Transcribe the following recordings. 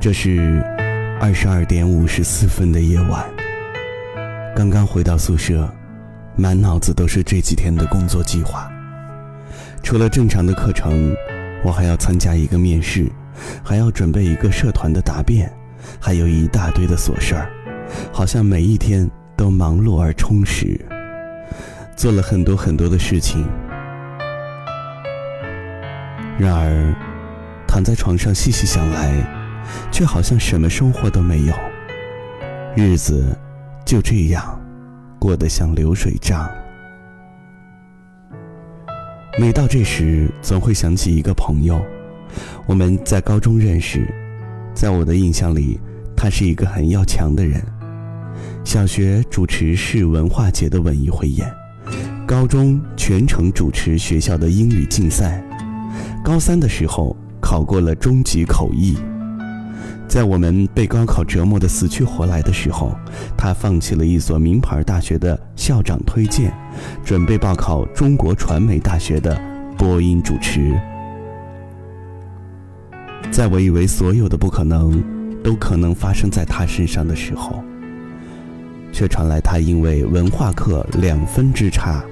这是二十二点五十四分的夜晚，刚刚回到宿舍，满脑子都是这几天的工作计划。除了正常的课程，我还要参加一个面试，还要准备一个社团的答辩，还有一大堆的琐事儿，好像每一天都忙碌而充实，做了很多很多的事情。然而，躺在床上细细想来，却好像什么收获都没有。日子就这样过得像流水账。每到这时，总会想起一个朋友，我们在高中认识，在我的印象里，他是一个很要强的人。小学主持市文化节的文艺汇演，高中全程主持学校的英语竞赛。高三的时候考过了中级口译，在我们被高考折磨的死去活来的时候，他放弃了一所名牌大学的校长推荐，准备报考中国传媒大学的播音主持。在我以为所有的不可能都可能发生在他身上的时候，却传来他因为文化课两分之差，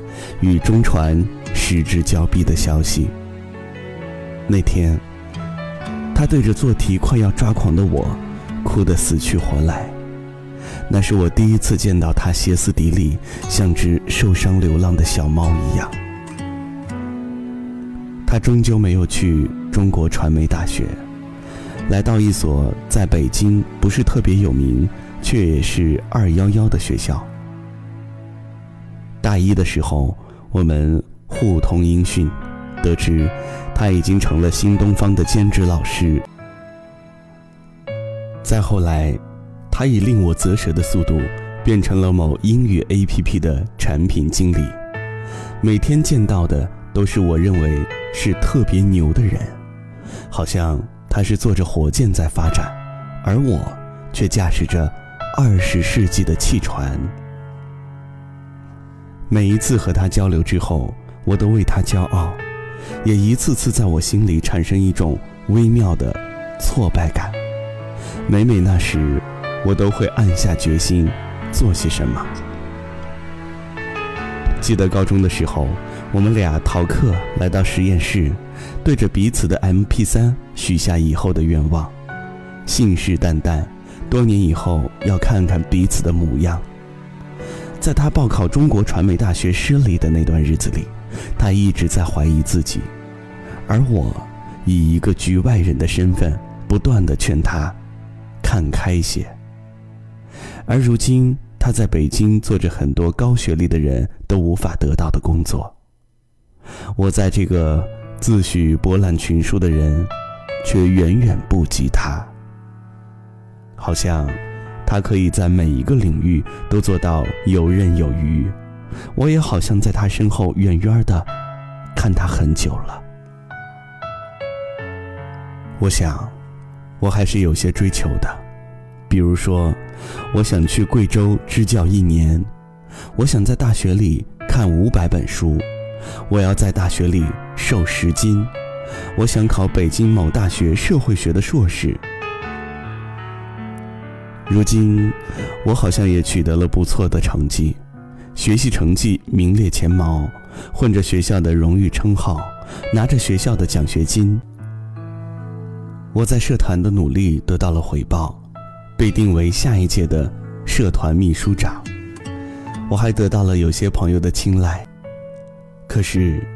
与中传失之交臂的消息。那天，他对着做题快要抓狂的我，哭得死去活来。那是我第一次见到他歇斯底里，像只受伤流浪的小猫一样。他终究没有去中国传媒大学，来到一所在北京不是特别有名，却也是二幺幺的学校。大一的时候，我们互通音讯。得知，他已经成了新东方的兼职老师。再后来，他以令我啧舌的速度，变成了某英语 APP 的产品经理。每天见到的都是我认为是特别牛的人，好像他是坐着火箭在发展，而我却驾驶着二十世纪的汽船。每一次和他交流之后，我都为他骄傲。也一次次在我心里产生一种微妙的挫败感。每每那时，我都会暗下决心做些什么。记得高中的时候，我们俩逃课来到实验室，对着彼此的 MP3 许下以后的愿望，信誓旦旦，多年以后要看看彼此的模样。在他报考中国传媒大学失利的那段日子里。他一直在怀疑自己，而我以一个局外人的身份，不断的劝他看开些。而如今，他在北京做着很多高学历的人都无法得到的工作，我在这个自诩博览群书的人，却远远不及他。好像他可以在每一个领域都做到游刃有余。我也好像在他身后远远的看他很久了。我想，我还是有些追求的，比如说，我想去贵州支教一年，我想在大学里看五百本书，我要在大学里瘦十斤，我想考北京某大学社会学的硕士。如今，我好像也取得了不错的成绩。学习成绩名列前茅，混着学校的荣誉称号，拿着学校的奖学金。我在社团的努力得到了回报，被定为下一届的社团秘书长。我还得到了有些朋友的青睐。可是，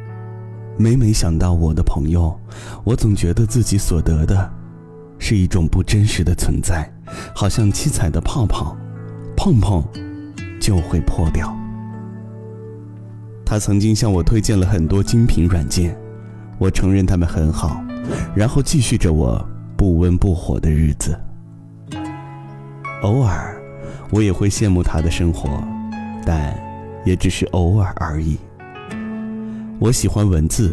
每每想到我的朋友，我总觉得自己所得的，是一种不真实的存在，好像七彩的泡泡，碰碰就会破掉。他曾经向我推荐了很多精品软件，我承认他们很好，然后继续着我不温不火的日子。偶尔，我也会羡慕他的生活，但也只是偶尔而已。我喜欢文字，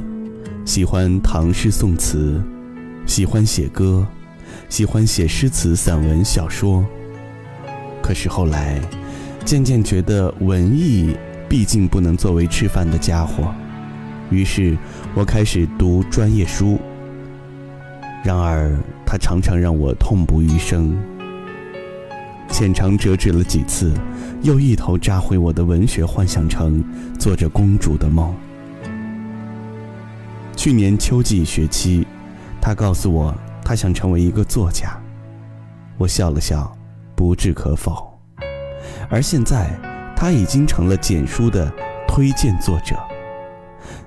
喜欢唐诗宋词，喜欢写歌，喜欢写诗词、散文、小说。可是后来，渐渐觉得文艺。毕竟不能作为吃饭的家伙，于是我开始读专业书。然而，它常常让我痛不欲生。浅尝辄止了几次，又一头扎回我的文学幻想城，做着公主的梦。去年秋季学期，他告诉我他想成为一个作家，我笑了笑，不置可否。而现在，他已经成了简书的推荐作者。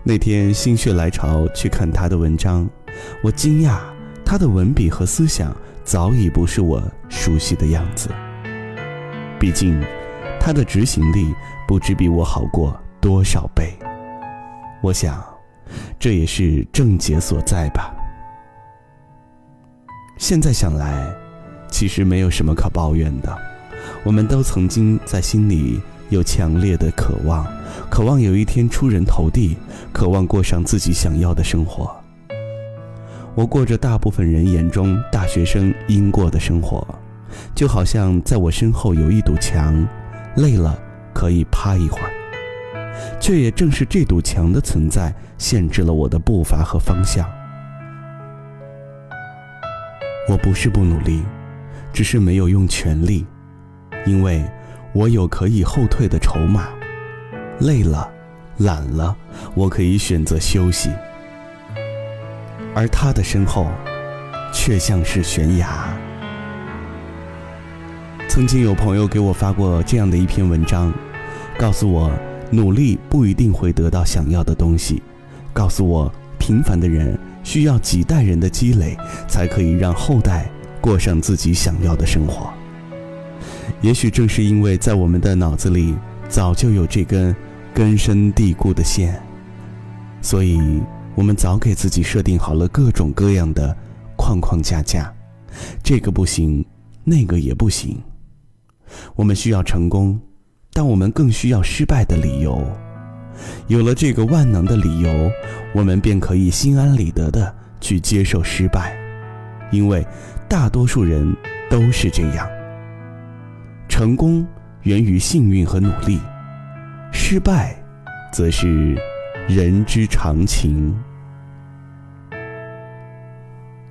那天心血来潮去看他的文章，我惊讶他的文笔和思想早已不是我熟悉的样子。毕竟，他的执行力不知比我好过多少倍。我想，这也是症结所在吧。现在想来，其实没有什么可抱怨的。我们都曾经在心里有强烈的渴望，渴望有一天出人头地，渴望过上自己想要的生活。我过着大部分人眼中大学生应过的生活。就好像在我身后有一堵墙，累了可以趴一会儿，却也正是这堵墙的存在，限制了我的步伐和方向。我不是不努力，只是没有用全力，因为我有可以后退的筹码。累了，懒了，我可以选择休息。而他的身后，却像是悬崖。曾经有朋友给我发过这样的一篇文章，告诉我努力不一定会得到想要的东西，告诉我平凡的人需要几代人的积累才可以让后代过上自己想要的生活。也许正是因为在我们的脑子里早就有这根根深蒂固的线，所以我们早给自己设定好了各种各样的框框架架，这个不行，那个也不行。我们需要成功，但我们更需要失败的理由。有了这个万能的理由，我们便可以心安理得的去接受失败，因为大多数人都是这样。成功源于幸运和努力，失败则是人之常情。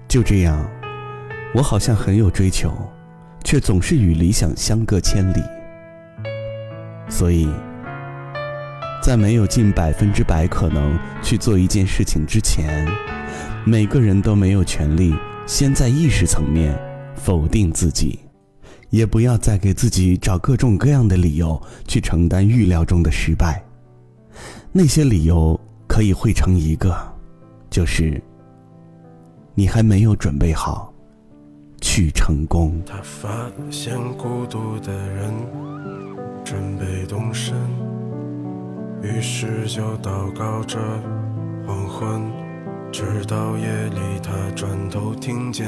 就这样，我好像很有追求。却总是与理想相隔千里，所以，在没有近百分之百可能去做一件事情之前，每个人都没有权利先在意识层面否定自己，也不要再给自己找各种各样的理由去承担预料中的失败。那些理由可以汇成一个，就是你还没有准备好。去成功。他发现孤独的人准备动身，于是就祷告着黄昏，直到夜里他转头听见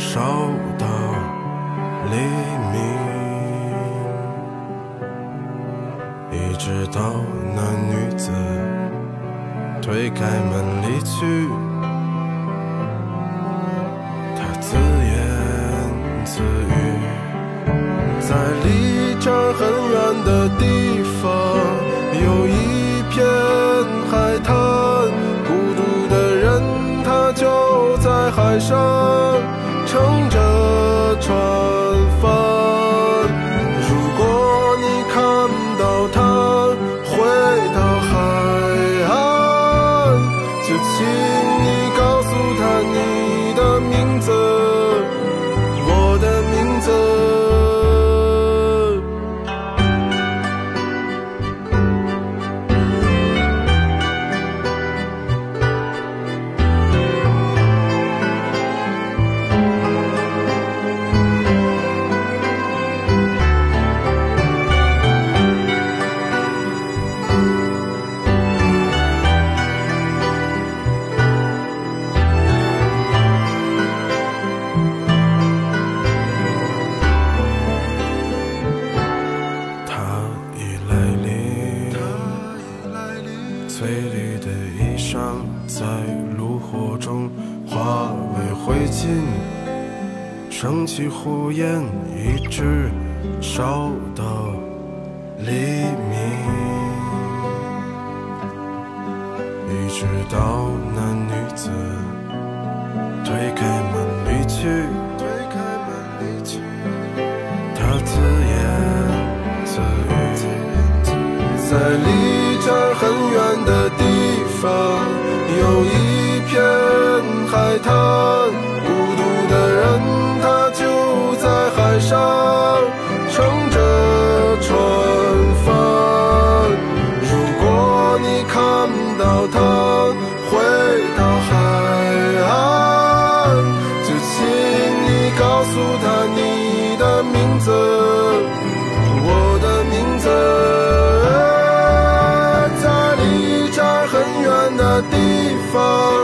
烧到黎明，一直到那女子推开门离去。他自言自语在离这很远的地方，有一片海滩，孤独的人他就在海上成长升起火焰，一直烧到黎明，一直到那女子推开门离去，推开门离去，她自言自语，在离这很远的地方，有一片海滩，字。